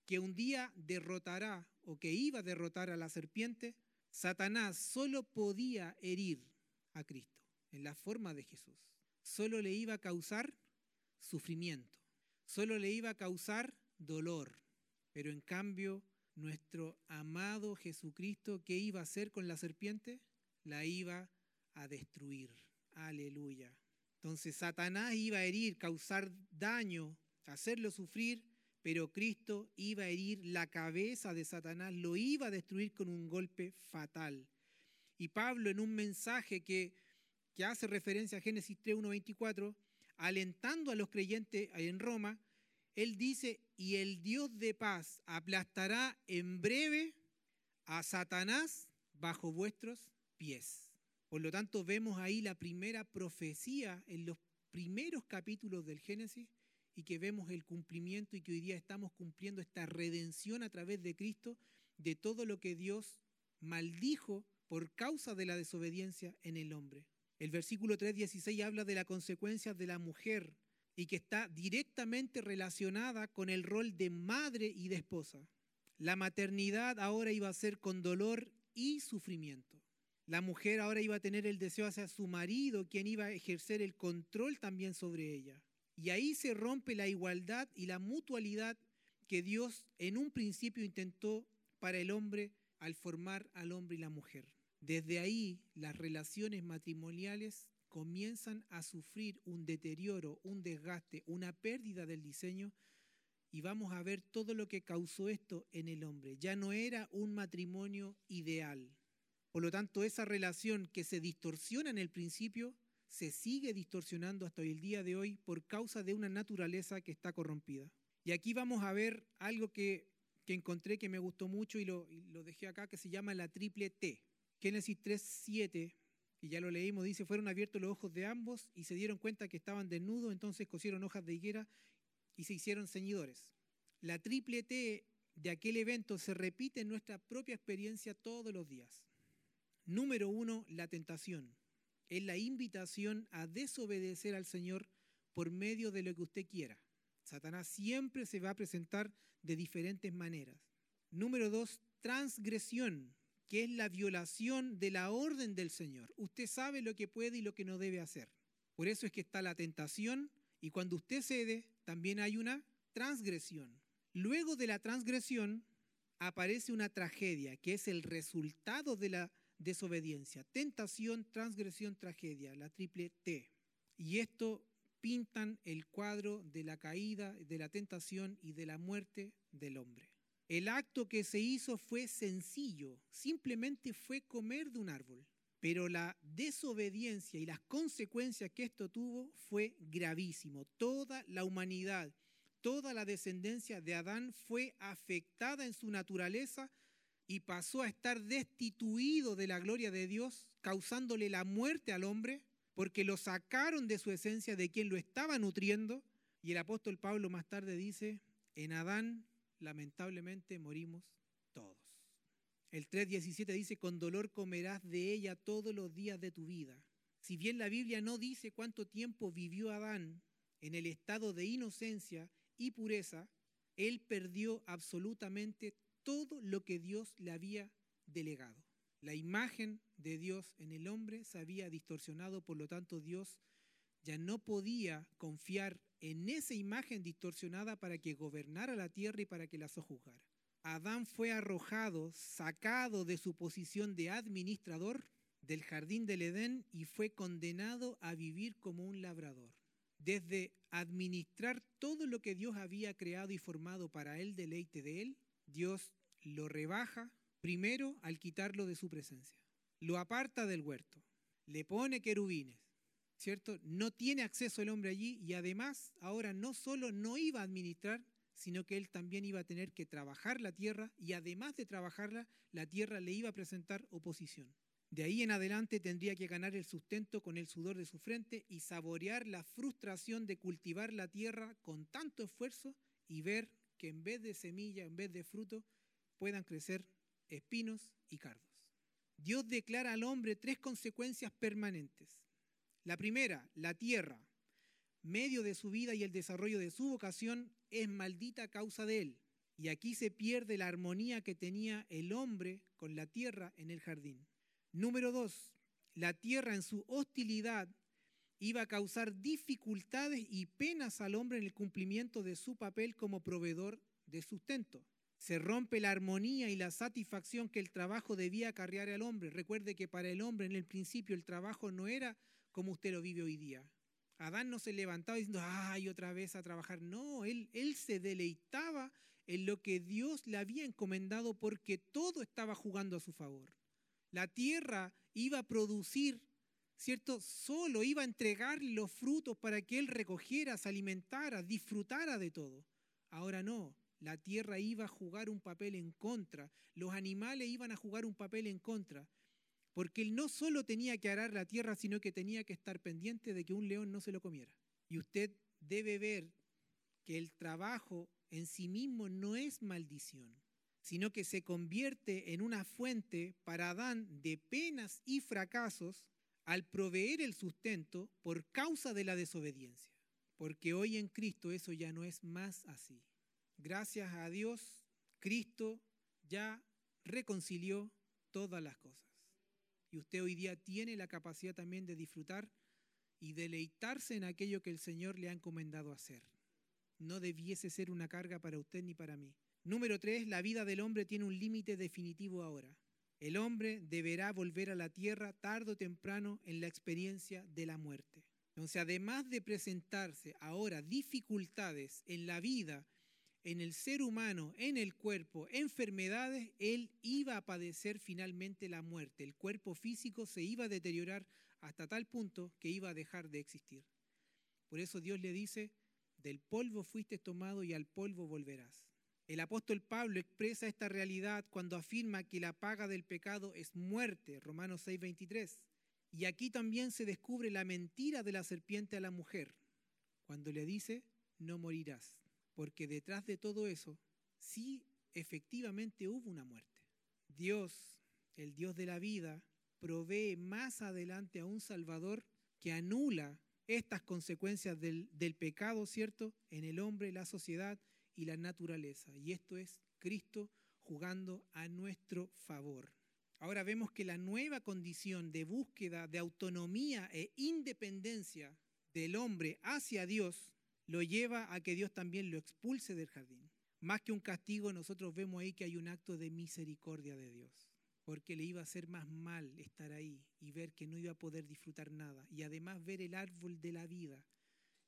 que un día derrotará o que iba a derrotar a la serpiente, Satanás solo podía herir a Cristo en la forma de Jesús. Solo le iba a causar sufrimiento solo le iba a causar dolor. Pero en cambio, nuestro amado Jesucristo, ¿qué iba a hacer con la serpiente? La iba a destruir. Aleluya. Entonces Satanás iba a herir, causar daño, hacerlo sufrir, pero Cristo iba a herir la cabeza de Satanás, lo iba a destruir con un golpe fatal. Y Pablo en un mensaje que, hace referencia a Génesis 3, 1, 24, alentando a los creyentes en Roma, él dice, y el Dios de paz aplastará en breve a Satanás bajo vuestros pies. Por lo tanto, vemos ahí la primera profecía en los primeros capítulos del Génesis y que vemos el cumplimiento y que hoy día estamos cumpliendo esta redención a través de Cristo de todo lo que Dios maldijo por causa de la desobediencia en el hombre. El versículo 3.16 habla de la consecuencia de la mujer y que está directamente relacionada con el rol de madre y de esposa. La maternidad ahora iba a ser con dolor y sufrimiento. La mujer ahora iba a tener el deseo hacia su marido, quien iba a ejercer el control también sobre ella. Y ahí se rompe la igualdad y la mutualidad que Dios en un principio intentó para el hombre al formar al hombre y la mujer. Desde ahí las relaciones matrimoniales comienzan a sufrir un deterioro, un desgaste, una pérdida del diseño y vamos a ver todo lo que causó esto en el hombre. Ya no era un matrimonio ideal. Por lo tanto, esa relación que se distorsiona en el principio se sigue distorsionando hasta el día de hoy por causa de una naturaleza que está corrompida. Y aquí vamos a ver algo que, encontré que me gustó mucho y lo, y lo dejé acá, que se llama la triple T. Génesis 3.7 y ya lo leímos, dice, fueron abiertos los ojos de ambos y se dieron cuenta que estaban desnudos, entonces cosieron hojas de higuera y se hicieron ceñidores. La triple T de aquel evento se repite en nuestra propia experiencia todos los días. Número uno, la tentación. Es la invitación a desobedecer al Señor por medio de lo que usted quiera. Satanás siempre se va a presentar de diferentes maneras. Número dos, transgresión que es la violación de la orden del Señor. Usted sabe lo que puede y lo que no debe hacer. Por eso es que está la tentación y cuando usted cede, también hay una transgresión. Luego de la transgresión aparece una tragedia, que es el resultado de la desobediencia. Tentación, transgresión, tragedia, la triple T. Y esto pintan el cuadro de la caída, de la tentación y de la muerte del hombre. El acto que se hizo fue sencillo, simplemente fue comer de un árbol. Pero la desobediencia y las consecuencias que esto tuvo fue gravísimo. Toda la humanidad, toda la descendencia de Adán fue afectada en su naturaleza y pasó a estar destituido de la gloria de Dios, causándole la muerte al hombre, porque lo sacaron de su esencia, de quien lo estaba nutriendo. Y el apóstol Pablo más tarde dice, en Adán lamentablemente morimos todos. El 3.17 dice, con dolor comerás de ella todos los días de tu vida. Si bien la Biblia no dice cuánto tiempo vivió Adán en el estado de inocencia y pureza, él perdió absolutamente todo lo que Dios le había delegado. La imagen de Dios en el hombre se había distorsionado, por lo tanto Dios ya no podía confiar en esa imagen distorsionada para que gobernara la tierra y para que la sojuzgara. Adán fue arrojado, sacado de su posición de administrador del jardín del Edén y fue condenado a vivir como un labrador. Desde administrar todo lo que Dios había creado y formado para el deleite de él, Dios lo rebaja primero al quitarlo de su presencia. Lo aparta del huerto, le pone querubines, ¿cierto? No tiene acceso el hombre allí y además ahora no solo no iba a administrar, sino que él también iba a tener que trabajar la tierra y además de trabajarla, la tierra le iba a presentar oposición. De ahí en adelante tendría que ganar el sustento con el sudor de su frente y saborear la frustración de cultivar la tierra con tanto esfuerzo y ver que en vez de semilla, en vez de fruto, puedan crecer espinos y cardos. Dios declara al hombre tres consecuencias permanentes. La primera, la tierra, medio de su vida y el desarrollo de su vocación, es maldita a causa de él. Y aquí se pierde la armonía que tenía el hombre con la tierra en el jardín. Número dos, la tierra en su hostilidad iba a causar dificultades y penas al hombre en el cumplimiento de su papel como proveedor de sustento. Se rompe la armonía y la satisfacción que el trabajo debía acarrear al hombre. Recuerde que para el hombre en el principio el trabajo no era como usted lo vive hoy día. Adán no se levantaba diciendo, ay, otra vez a trabajar. No, él, él se deleitaba en lo que Dios le había encomendado porque todo estaba jugando a su favor. La tierra iba a producir, ¿cierto? Solo iba a entregar los frutos para que él recogiera, se alimentara, disfrutara de todo. Ahora no, la tierra iba a jugar un papel en contra, los animales iban a jugar un papel en contra, porque él no solo tenía que arar la tierra, sino que tenía que estar pendiente de que un león no se lo comiera. Y usted debe ver que el trabajo en sí mismo no es maldición, sino que se convierte en una fuente para Adán de penas y fracasos al proveer el sustento por causa de la desobediencia. Porque hoy en Cristo eso ya no es más así. Gracias a Dios, Cristo ya reconcilió todas las cosas. Y usted hoy día tiene la capacidad también de disfrutar y deleitarse en aquello que el Señor le ha encomendado hacer. No debiese ser una carga para usted ni para mí. Número tres, la vida del hombre tiene un límite definitivo ahora. El hombre deberá volver a la tierra tarde o temprano en la experiencia de la muerte. Entonces, además de presentarse ahora dificultades en la vida, en el ser humano, en el cuerpo, enfermedades, él iba a padecer finalmente la muerte. El cuerpo físico se iba a deteriorar hasta tal punto que iba a dejar de existir. Por eso Dios le dice, del polvo fuiste tomado y al polvo volverás. El apóstol Pablo expresa esta realidad cuando afirma que la paga del pecado es muerte, Romanos 6:23. Y aquí también se descubre la mentira de la serpiente a la mujer, cuando le dice, no morirás, porque detrás de todo eso sí efectivamente hubo una muerte. Dios, el Dios de la vida, provee más adelante a un Salvador que anula estas consecuencias del, pecado, ¿cierto?, en el hombre, la sociedad y la naturaleza. Y esto es Cristo jugando a nuestro favor. Ahora vemos que la nueva condición de búsqueda de autonomía e independencia del hombre hacia Dios lo lleva a que Dios también lo expulse del jardín. Más que un castigo, nosotros vemos ahí que hay un acto de misericordia de Dios, porque le iba a hacer más mal estar ahí y ver que no iba a poder disfrutar nada, y además ver el árbol de la vida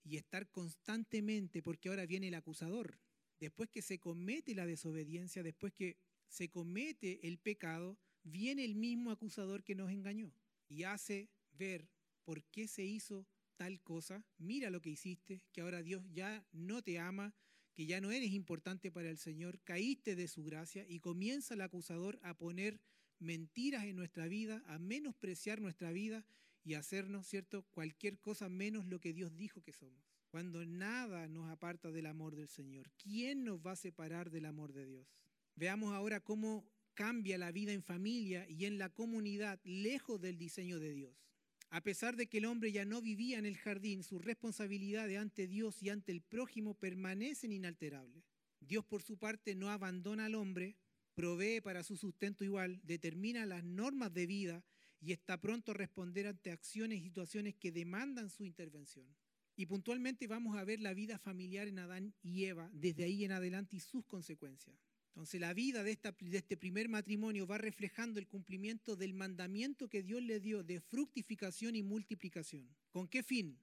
y estar constantemente, porque ahora viene el acusador, después que se comete la desobediencia, después que se comete el pecado, viene el mismo acusador que nos engañó y hace ver por qué se hizo tal cosa, mira lo que hiciste, que ahora Dios ya no te ama, que ya no eres importante para el Señor, caíste de su gracia y comienza el acusador a poner mentiras en nuestra vida, a menospreciar nuestra vida y hacernos, ¿cierto?, cualquier cosa menos lo que Dios dijo que somos cuando nada nos aparta del amor del Señor. ¿Quién nos va a separar del amor de Dios? Veamos ahora cómo cambia la vida en familia y en la comunidad lejos del diseño de Dios. A pesar de que el hombre ya no vivía en el jardín, sus responsabilidades ante Dios y ante el prójimo permanecen inalterables. Dios por su parte no abandona al hombre, provee para su sustento igual, determina las normas de vida y está pronto a responder ante acciones y situaciones que demandan su intervención. Y puntualmente vamos a ver la vida familiar en Adán y Eva desde ahí en adelante y sus consecuencias. Entonces la vida de, este primer matrimonio va reflejando el cumplimiento del mandamiento que Dios le dio de fructificación y multiplicación. ¿Con qué fin?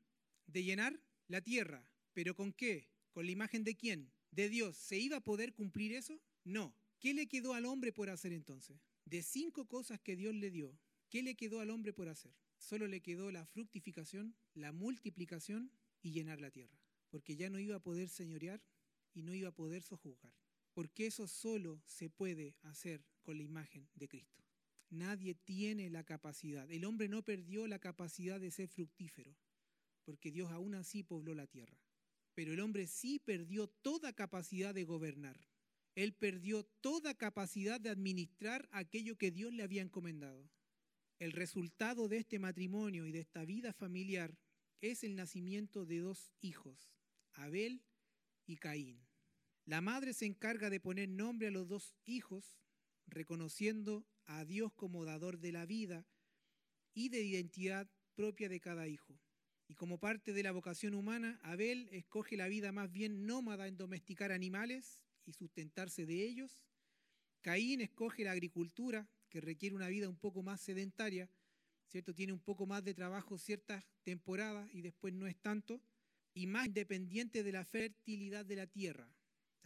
De llenar la tierra. ¿Pero con qué? ¿Con la imagen de quién? De Dios. ¿Se iba a poder cumplir eso? No. ¿Qué le quedó al hombre por hacer entonces? De cinco cosas que Dios le dio, ¿qué le quedó al hombre por hacer? Solo le quedó la fructificación, la multiplicación y llenar la tierra, porque ya no iba a poder señorear y no iba a poder sojuzgar, porque eso solo se puede hacer con la imagen de Cristo. Nadie tiene la capacidad, el hombre no perdió la capacidad de ser fructífero, porque Dios aún así pobló la tierra, pero el hombre sí perdió toda capacidad de gobernar. Él perdió toda capacidad de administrar aquello que Dios le había encomendado. El resultado de este matrimonio y de esta vida familiar es el nacimiento de dos hijos, Abel y Caín. La madre se encarga de poner nombre a los dos hijos, reconociendo a Dios como dador de la vida y de identidad propia de cada hijo. Y como parte de la vocación humana, Abel escoge la vida más bien nómada en domesticar animales y sustentarse de ellos. Caín escoge la agricultura, que requiere una vida un poco más sedentaria, ¿cierto? Tiene un poco más de trabajo ciertas temporadas y después no es tanto, y más independiente de la fertilidad de la tierra.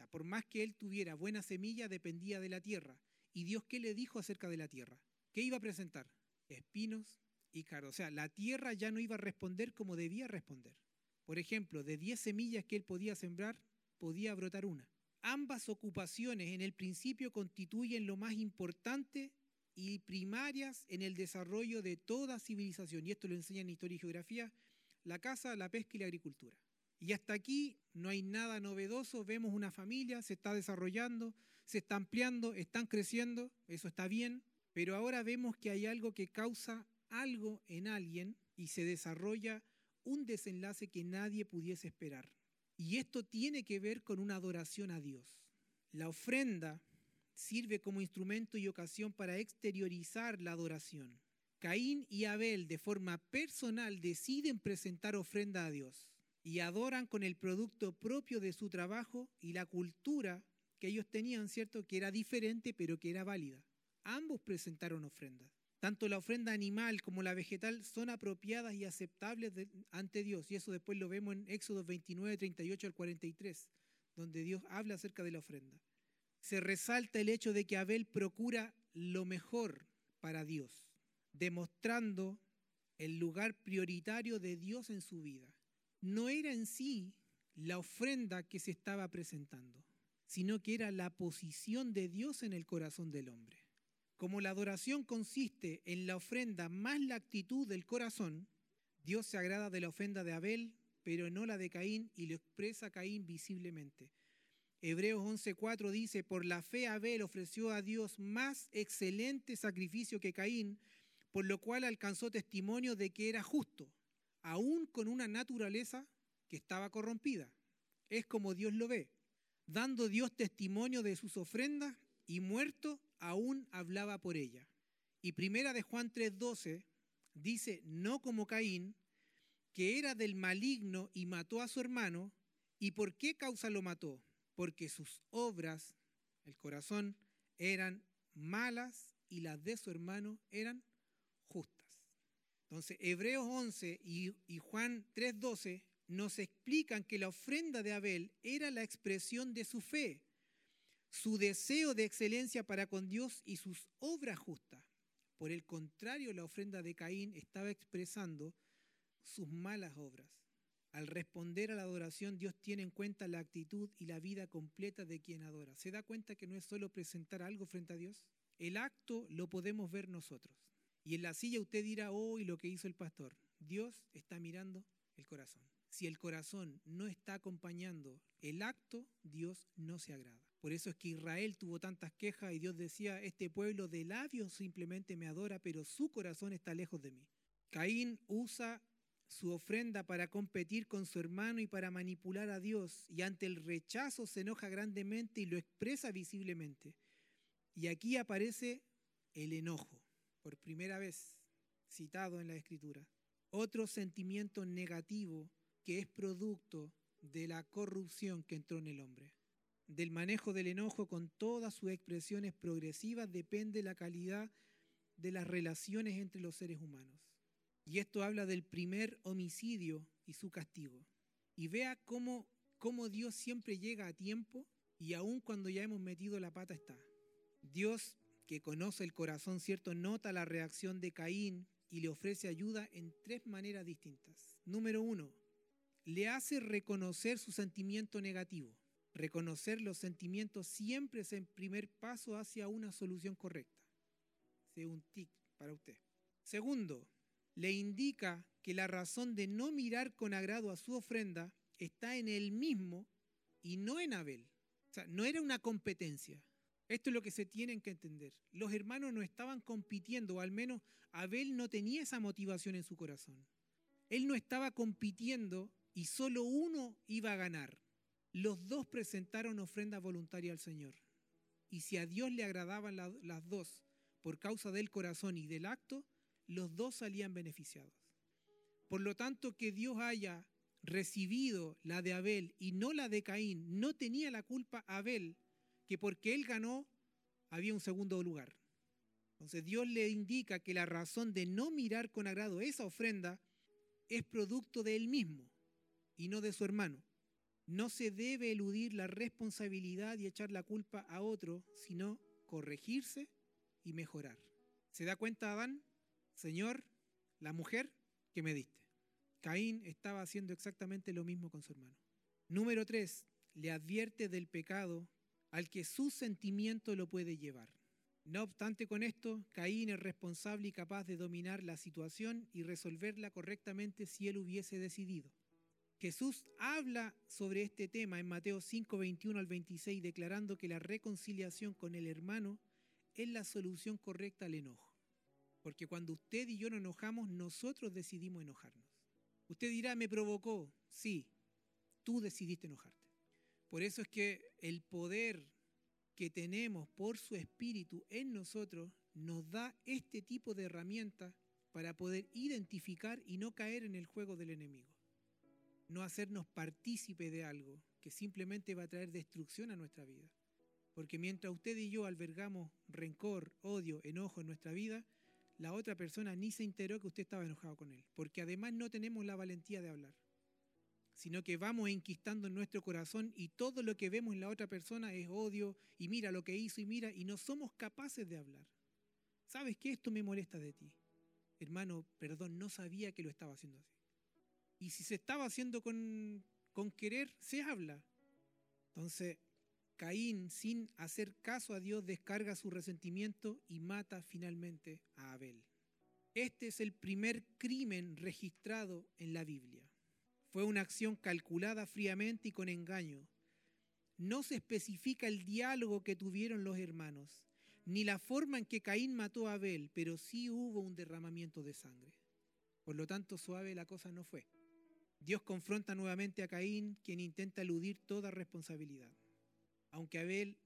Por más que él tuviera buena semilla, dependía de la tierra. ¿Y Dios qué le dijo acerca de la tierra? ¿Qué iba a presentar? Espinos y cardos. O sea, la tierra ya no iba a responder como debía responder. Por ejemplo, de 10 semillas que él podía sembrar, podía brotar una. ambas ocupaciones en el principio constituyen lo más importante y primarias en el desarrollo de toda civilización. Y esto lo enseña en Historia y Geografía, la caza, la pesca y la agricultura. Y hasta aquí no hay nada novedoso, vemos una familia, se está desarrollando, se está ampliando, están creciendo, eso está bien, pero ahora vemos que hay algo que causa algo en alguien y se desarrolla un desenlace que nadie pudiese esperar. Y esto tiene que ver con una adoración a Dios. La ofrenda sirve como instrumento y ocasión para exteriorizar la adoración. Caín y Abel de forma personal deciden presentar ofrenda a Dios y adoran con el producto propio de su trabajo y la cultura que ellos tenían, ¿cierto? Que era diferente pero que era válida. Ambos presentaron ofrendas. Tanto la ofrenda animal como la vegetal son apropiadas y aceptables ante Dios. Y eso después lo vemos en Éxodo 29, 38 al 43, donde Dios habla acerca de la ofrenda. Se resalta el hecho de que Abel procura lo mejor para Dios, demostrando el lugar prioritario de Dios en su vida. No era en sí la ofrenda que se estaba presentando, sino que era la posición de Dios en el corazón del hombre. Como la adoración consiste en la ofrenda más la actitud del corazón, Dios se agrada de la ofrenda de Abel, pero no la de Caín, y lo expresa Caín visiblemente. Hebreos 11:4 dice, por la fe Abel ofreció a Dios más excelente sacrificio que Caín, por lo cual alcanzó testimonio de que era justo, aún con una naturaleza que estaba corrompida. Es como Dios lo ve, dando Dios testimonio de sus ofrendas y muerto aún hablaba por ella. Y primera de Juan 3:12 dice, no como Caín, que era del maligno y mató a su hermano. ¿Y por qué causa lo mató? Porque sus obras, el corazón, eran malas y las de su hermano eran justas. Entonces, Hebreos 11 y, y Juan 3:12 nos explican que la ofrenda de Abel era la expresión de su fe su deseo de excelencia para con Dios y sus obras justas. Por el contrario, la ofrenda de Caín estaba expresando sus malas obras. Al responder a la adoración, Dios tiene en cuenta la actitud y la vida completa de quien adora. ¿Se da cuenta que no es solo presentar algo frente a Dios? El acto lo podemos ver nosotros. Y en la silla usted dirá, hoy lo que hizo el pastor. Dios está mirando el corazón. Si el corazón no está acompañando el acto, Dios no se agrada. Por eso es que Israel tuvo tantas quejas y Dios decía, este pueblo de labios simplemente me adora, pero su corazón está lejos de mí. Caín usa su ofrenda para competir con su hermano y para manipular a Dios, y ante el rechazo se enoja grandemente y lo expresa visiblemente. Y aquí aparece el enojo, por primera vez citado en la Escritura. Otro sentimiento negativo que es producto de la corrupción que entró en el hombre del manejo del enojo con todas sus expresiones progresivas depende la calidad de las relaciones entre los seres humanos. Y esto habla del primer homicidio y su castigo. Y vea cómo, cómo Dios siempre llega a tiempo y aun cuando ya hemos metido la pata está. Dios, que conoce el corazón, ¿cierto? Nota la reacción de Caín y le ofrece ayuda en tres maneras distintas. Número uno, le hace reconocer su sentimiento negativo. Reconocer los sentimientos siempre es el primer paso hacia una solución correcta. Sea un tic para usted. Segundo, le indica que la razón de no mirar con agrado a su ofrenda está en él mismo y no en Abel. O sea, no era una competencia. Esto es lo que se tienen que entender. Los hermanos no estaban compitiendo, o al menos Abel no tenía esa motivación en su corazón. Él no estaba compitiendo y solo uno iba a ganar. Los dos presentaron ofrenda voluntaria al Señor. Y si a Dios le agradaban las dos por causa del corazón y del acto, los dos salían beneficiados. Por lo tanto, que Dios haya recibido la de Abel y no la de Caín, no tenía la culpa Abel, que porque él ganó había un segundo lugar. Entonces Dios le indica que la razón de no mirar con agrado esa ofrenda es producto de él mismo y no de su hermano. No se debe eludir la responsabilidad y echar la culpa a otro, sino corregirse y mejorar. ¿Se da cuenta Adán? Señor, la mujer que me diste. Caín estaba haciendo exactamente lo mismo con su hermano. Número tres, le advierte del pecado al que su sentimiento lo puede llevar. No obstante con esto, Caín es responsable y capaz de dominar la situación y resolverla correctamente si él hubiese decidido. Jesús habla sobre este tema en Mateo 5, 21 al 26, declarando que la reconciliación con el hermano es la solución correcta al enojo. Porque cuando usted y yo nos enojamos, nosotros decidimos enojarnos. Usted dirá, me provocó. Sí, tú decidiste enojarte. Por eso es que el poder que tenemos por su espíritu en nosotros nos da este tipo de herramientas para poder identificar y no caer en el juego del enemigo. No hacernos partícipe de algo que simplemente va a traer destrucción a nuestra vida. Porque mientras usted y yo albergamos rencor, odio, enojo en nuestra vida, la otra persona ni se enteró que usted estaba enojado con él. Porque además no tenemos la valentía de hablar sino que vamos enquistando en nuestro corazón y todo lo que vemos en la otra persona es odio y mira lo que hizo y mira y no somos capaces de hablar. ¿Sabes qué? Esto me molesta de ti. Hermano, perdón, no sabía que lo estaba haciendo así. Y si se estaba haciendo con, con querer, se habla. Entonces, Caín, sin hacer caso a Dios, descarga su resentimiento y mata finalmente a Abel. Este es el primer crimen registrado en la Biblia. Fue una acción calculada fríamente y con engaño. No se especifica el diálogo que tuvieron los hermanos, ni la forma en que Caín mató a Abel, pero sí hubo un derramamiento de sangre. Por lo tanto, suave la cosa no fue. Dios confronta nuevamente a Caín, quien intenta eludir toda responsabilidad. Aunque Abel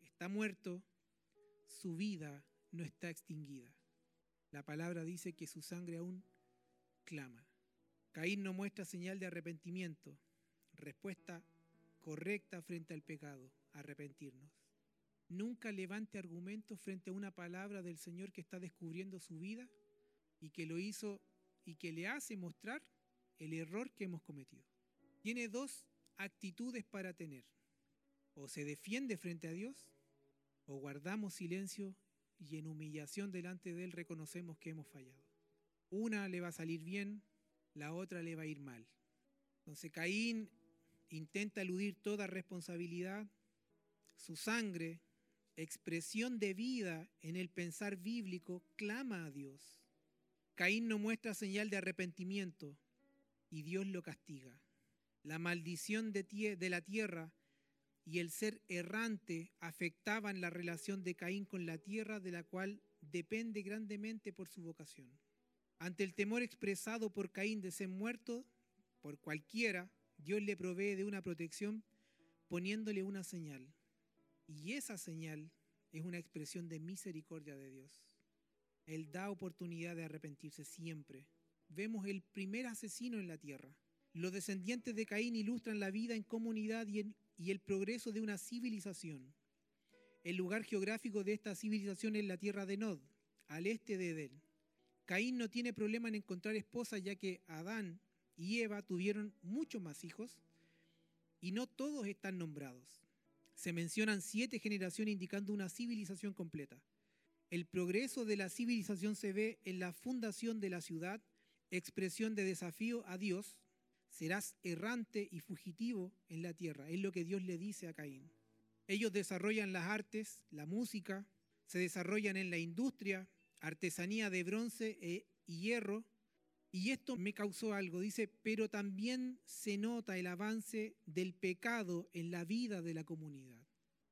está muerto, su vida no está extinguida. La palabra dice que su sangre aún clama. Caín no muestra señal de arrepentimiento. Respuesta correcta frente al pecado, arrepentirnos. Nunca levante argumentos frente a una palabra del Señor que está descubriendo su vida y que lo hizo y que le hace mostrar el error que hemos cometido. Tiene dos actitudes para tener. O se defiende frente a Dios o guardamos silencio y en humillación delante de Él reconocemos que hemos fallado. Una le va a salir bien, la otra le va a ir mal. Entonces Caín intenta eludir toda responsabilidad. Su sangre, expresión de vida en el pensar bíblico, clama a Dios. Caín no muestra señal de arrepentimiento y Dios lo castiga. La maldición de, la tierra y el ser errante afectaban la relación de Caín con la tierra de la cual depende grandemente por su vocación. Ante el temor expresado por Caín de ser muerto por cualquiera, Dios le provee de una protección poniéndole una señal. Y esa señal es una expresión de misericordia de Dios. Él da oportunidad de arrepentirse siempre. Vemos el primer asesino en la tierra. Los descendientes de Caín ilustran la vida en comunidad y, y el progreso de una civilización. El lugar geográfico de esta civilización es la tierra de Nod, al este de Edén. Caín no tiene problema en encontrar esposa ya que Adán y Eva tuvieron muchos más hijos y no todos están nombrados. Se mencionan siete generaciones indicando una civilización completa. El progreso de la civilización se ve en la fundación de la ciudad, expresión de desafío a Dios. Serás errante y fugitivo en la tierra, es lo que Dios le dice a Caín. Ellos desarrollan las artes, la música, se desarrollan en la industria, artesanía de bronce e, hierro. Y esto me causó algo, dice, pero también se nota el avance del pecado en la vida de la comunidad.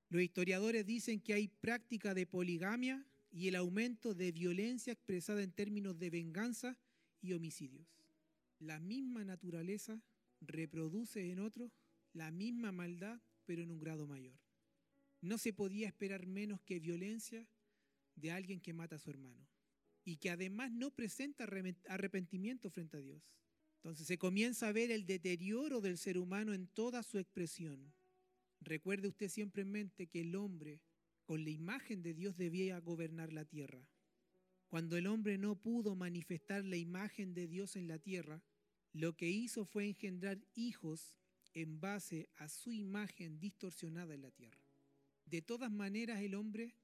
Los historiadores dicen que hay práctica de poligamia y el aumento de violencia expresada en términos de venganza y homicidios. La misma naturaleza reproduce en otros la misma maldad, pero en un grado mayor. No se podía esperar menos que violencia de alguien que mata a su hermano y que además no presenta arrepentimiento frente a Dios. Entonces se comienza a ver el deterioro del ser humano en toda su expresión. Recuerde usted siempre en mente que el hombre con la imagen de Dios debía gobernar la tierra. Cuando el hombre no pudo manifestar la imagen de Dios en la tierra, lo que hizo fue engendrar hijos en base a su imagen distorsionada en la tierra. De todas maneras, el hombre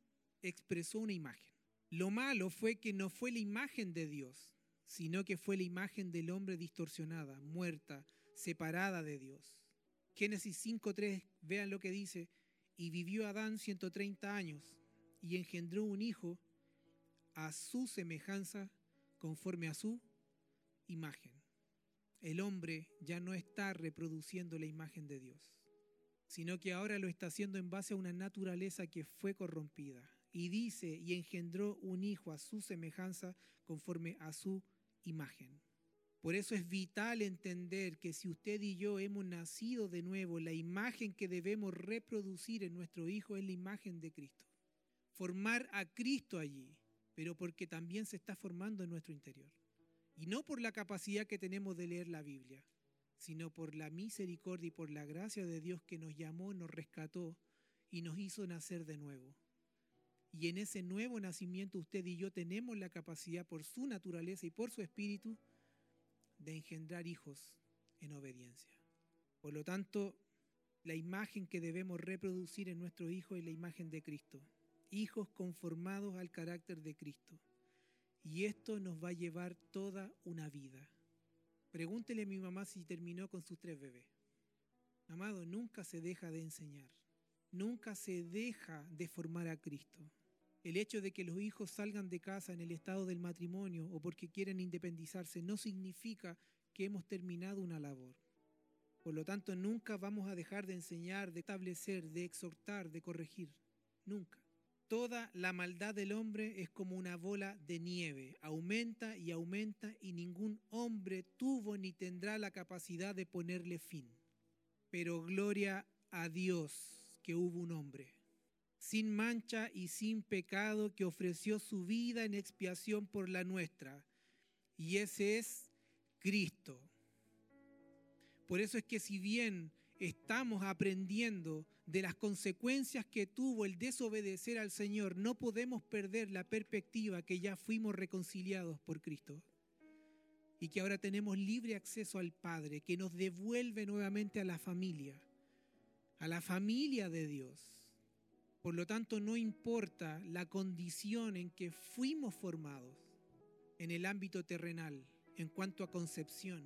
expresó una imagen. Lo malo fue que no fue la imagen de Dios, sino que fue la imagen del hombre distorsionada, muerta, separada de Dios. Génesis 5.3, vean lo que dice, y vivió Adán 130 años y engendró un hijo a su semejanza conforme a su imagen. El hombre ya no está reproduciendo la imagen de Dios, sino que ahora lo está haciendo en base a una naturaleza que fue corrompida. Y dice, y engendró un hijo a su semejanza conforme a su imagen. Por eso es vital entender que si usted y yo hemos nacido de nuevo, la imagen que debemos reproducir en nuestro hijo es la imagen de Cristo. Formar a Cristo allí, pero porque también se está formando en nuestro interior. Y no por la capacidad que tenemos de leer la Biblia, sino por la misericordia y por la gracia de Dios que nos llamó, nos rescató y nos hizo nacer de nuevo. Y en ese nuevo nacimiento usted y yo tenemos la capacidad por su naturaleza y por su espíritu de engendrar hijos en obediencia. Por lo tanto, la imagen que debemos reproducir en nuestro hijo es la imagen de Cristo. Hijos conformados al carácter de Cristo. Y esto nos va a llevar toda una vida. Pregúntele a mi mamá si terminó con sus tres bebés. Amado, nunca se deja de enseñar. Nunca se deja de formar a Cristo. El hecho de que los hijos salgan de casa en el estado del matrimonio o porque quieren independizarse no significa que hemos terminado una labor. Por lo tanto, nunca vamos a dejar de enseñar, de establecer, de exhortar, de corregir. Nunca. Toda la maldad del hombre es como una bola de nieve, aumenta y aumenta y ningún hombre tuvo ni tendrá la capacidad de ponerle fin. Pero gloria a Dios que hubo un hombre sin mancha y sin pecado, que ofreció su vida en expiación por la nuestra. Y ese es Cristo. Por eso es que si bien estamos aprendiendo de las consecuencias que tuvo el desobedecer al Señor, no podemos perder la perspectiva que ya fuimos reconciliados por Cristo y que ahora tenemos libre acceso al Padre, que nos devuelve nuevamente a la familia, a la familia de Dios. Por lo tanto, no importa la condición en que fuimos formados en el ámbito terrenal en cuanto a concepción,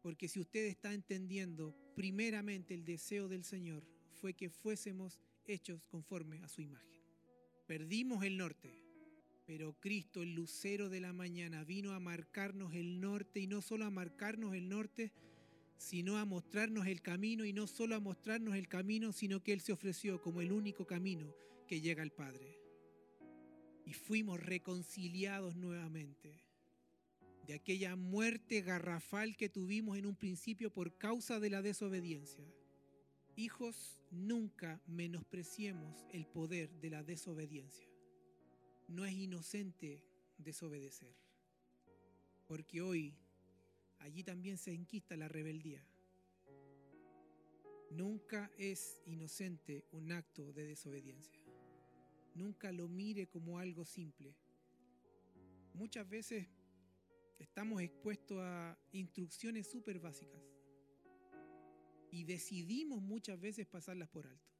porque si usted está entendiendo, primeramente el deseo del Señor fue que fuésemos hechos conforme a su imagen. Perdimos el norte, pero Cristo, el lucero de la mañana, vino a marcarnos el norte y no solo a marcarnos el norte, sino a mostrarnos el camino y no solo a mostrarnos el camino, sino que Él se ofreció como el único camino que llega al Padre. Y fuimos reconciliados nuevamente de aquella muerte garrafal que tuvimos en un principio por causa de la desobediencia. Hijos, nunca menospreciemos el poder de la desobediencia. No es inocente desobedecer, porque hoy allí también se enquista la rebeldía. Nunca es inocente un acto de desobediencia. Nunca lo mire como algo simple. Muchas veces estamos expuestos a instrucciones súper básicas y decidimos muchas veces pasarlas por alto.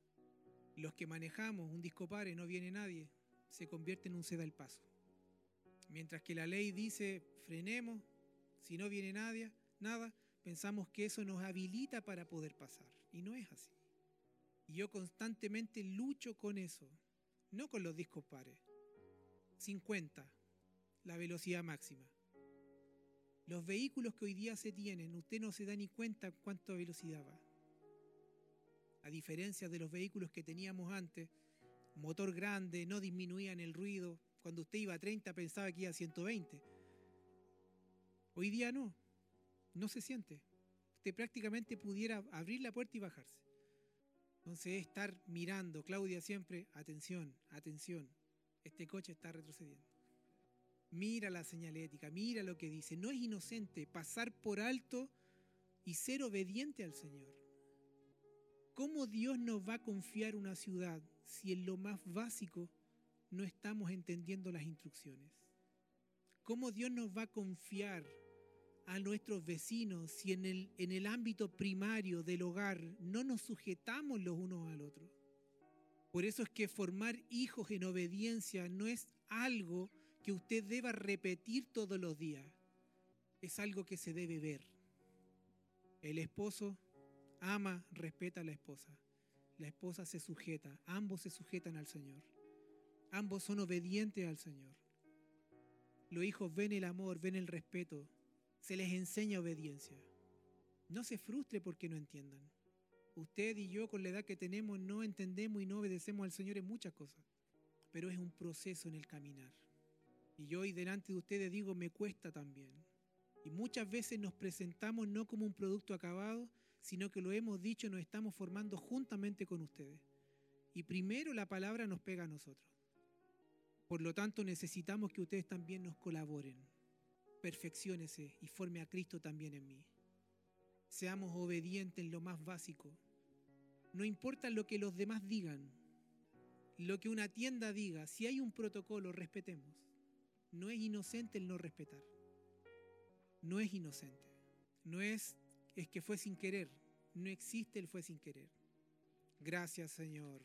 Los que manejamos un disco pare, no viene nadie, se convierte en un seda al paso. Mientras que la ley dice frenemos, si no viene nadie, nada, pensamos que eso nos habilita para poder pasar. Y no es así. Y yo constantemente lucho con eso, no con los discos pares. 50, la velocidad máxima. Los vehículos que hoy día se tienen, usted no se da ni cuenta cuánta velocidad va. A diferencia de los vehículos que teníamos antes, motor grande, no disminuían el ruido. Cuando usted iba a 30 pensaba que iba a 120 Hoy día no, no se siente. Usted prácticamente pudiera abrir la puerta y bajarse. Entonces estar mirando, Claudia siempre, atención, atención, este coche está retrocediendo. Mira la señalética, mira lo que dice. No es inocente pasar por alto y ser obediente al Señor. ¿Cómo Dios nos va a confiar una ciudad si en lo más básico no estamos entendiendo las instrucciones? ¿Cómo Dios nos va a confiar a nuestros vecinos si en el, en el ámbito primario del hogar no nos sujetamos los unos al otro. Por eso es que formar hijos en obediencia no es algo que usted deba repetir todos los días, es algo que se debe ver. El esposo ama, respeta a la esposa. La esposa se sujeta, ambos se sujetan al Señor. Ambos son obedientes al Señor. Los hijos ven el amor, ven el respeto, se les enseña obediencia. No se frustre porque no entiendan. Usted y yo con la edad que tenemos no entendemos y no obedecemos al Señor en muchas cosas, pero es un proceso en el caminar. Y yo hoy delante de ustedes digo, me cuesta también. Y muchas veces nos presentamos no como un producto acabado, sino que lo hemos dicho, nos estamos formando juntamente con ustedes. Y primero la palabra nos pega a nosotros. Por lo tanto, necesitamos que ustedes también nos colaboren. Perfecciónese y forme a Cristo también en mí. Seamos obedientes en lo más básico. No importa lo que los demás digan, lo que una tienda diga, si hay un protocolo, respetemos. No es inocente el no respetar. No es inocente. No es es que fue sin querer. No existe el fue sin querer. Gracias, Señor.